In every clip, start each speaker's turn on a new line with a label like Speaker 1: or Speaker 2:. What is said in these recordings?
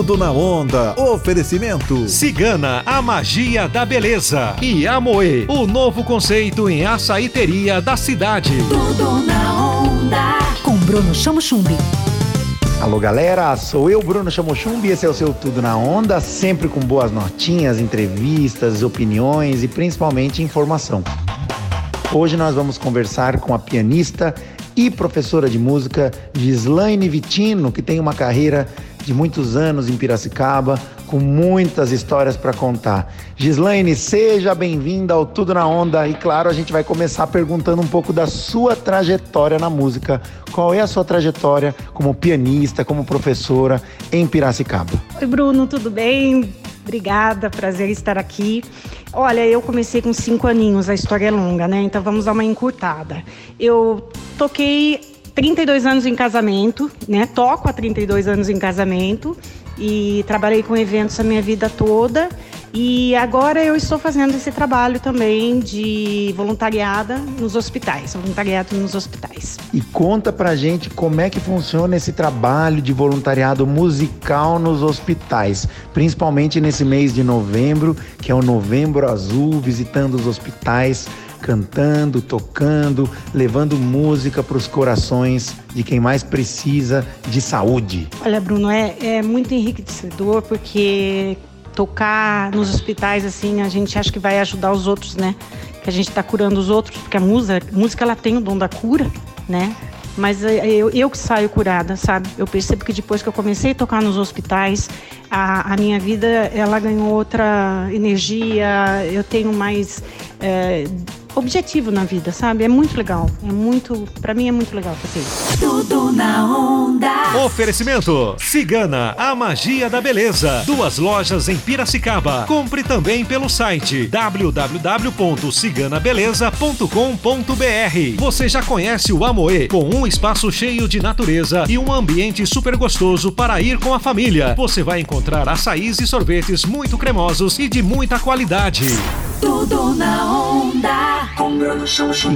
Speaker 1: Tudo na onda. Oferecimento.
Speaker 2: Cigana, a magia da beleza. E Amoe, o novo conceito em açaíteria da cidade.
Speaker 3: Tudo na onda.
Speaker 4: Com Bruno Chamo Chumbi.
Speaker 5: Alô galera, sou eu, Bruno Chamochumbi, esse é o seu Tudo na Onda, sempre com boas notinhas, entrevistas, opiniões e principalmente informação. Hoje nós vamos conversar com a pianista e professora de música Gislaine Vitino, que tem uma carreira de muitos anos em Piracicaba, com muitas histórias para contar. Gislaine, seja bem-vinda ao Tudo na Onda e claro, a gente vai começar perguntando um pouco da sua trajetória na música. Qual é a sua trajetória como pianista, como professora em Piracicaba?
Speaker 6: Oi, Bruno, tudo bem? Obrigada, prazer estar aqui. Olha, eu comecei com cinco aninhos, a história é longa, né? Então vamos dar uma encurtada. Eu toquei 32 anos em casamento, né? Toco há 32 anos em casamento e trabalhei com eventos a minha vida toda. E agora eu estou fazendo esse trabalho também de voluntariada nos hospitais, voluntariado nos hospitais.
Speaker 5: E conta pra gente como é que funciona esse trabalho de voluntariado musical nos hospitais, principalmente nesse mês de novembro, que é o Novembro Azul, visitando os hospitais, cantando, tocando, levando música para os corações de quem mais precisa de saúde.
Speaker 6: Olha, Bruno, é, é muito enriquecedor porque tocar nos hospitais, assim, a gente acha que vai ajudar os outros, né? Que a gente está curando os outros, porque a música, música ela tem o dom da cura, né? Mas é, eu, eu que saio curada, sabe? Eu percebo que depois que eu comecei a tocar nos hospitais, a, a minha vida ela ganhou outra energia, eu tenho mais é, objetivo na vida, sabe? É muito legal. É muito, para mim é muito legal fazer isso.
Speaker 3: Tudo na onda.
Speaker 2: Oferecimento: Cigana, a magia da beleza. Duas lojas em Piracicaba. Compre também pelo site www.ciganabeleza.com.br. Você já conhece o Amoe, com um espaço cheio de natureza e um ambiente super gostoso para ir com a família. Você vai encontrar açaís e sorvetes muito cremosos e de muita qualidade.
Speaker 3: Tudo na onda.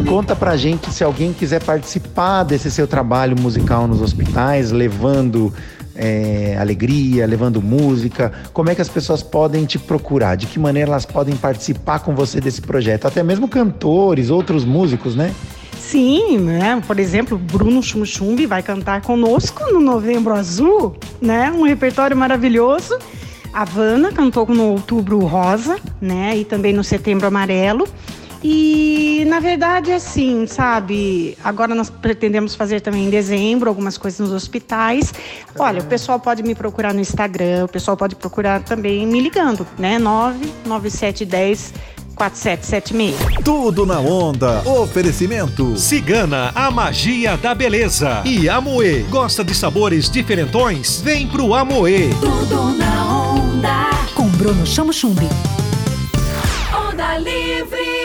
Speaker 5: E conta pra gente se alguém quiser participar desse seu trabalho musical nos hospitais, levando é, alegria, levando música, como é que as pessoas podem te procurar? De que maneira elas podem participar com você desse projeto? Até mesmo cantores, outros músicos, né?
Speaker 6: Sim, né? Por exemplo, Bruno Chum Chumbi vai cantar conosco no Novembro Azul, né? Um repertório maravilhoso. A Havana cantou no Outubro Rosa, né? E também no Setembro Amarelo. E na verdade, assim, sabe? Agora nós pretendemos fazer também em dezembro algumas coisas nos hospitais. Olha, o pessoal pode me procurar no Instagram, o pessoal pode procurar também me ligando, né? 99710 4776.
Speaker 1: Tudo na onda. Oferecimento.
Speaker 2: Cigana, a magia da beleza. E Amoe, gosta de sabores diferentões? Vem pro Amoe.
Speaker 3: Tudo na onda.
Speaker 4: Com Bruno Chamo Chumbi.
Speaker 3: Onda livre.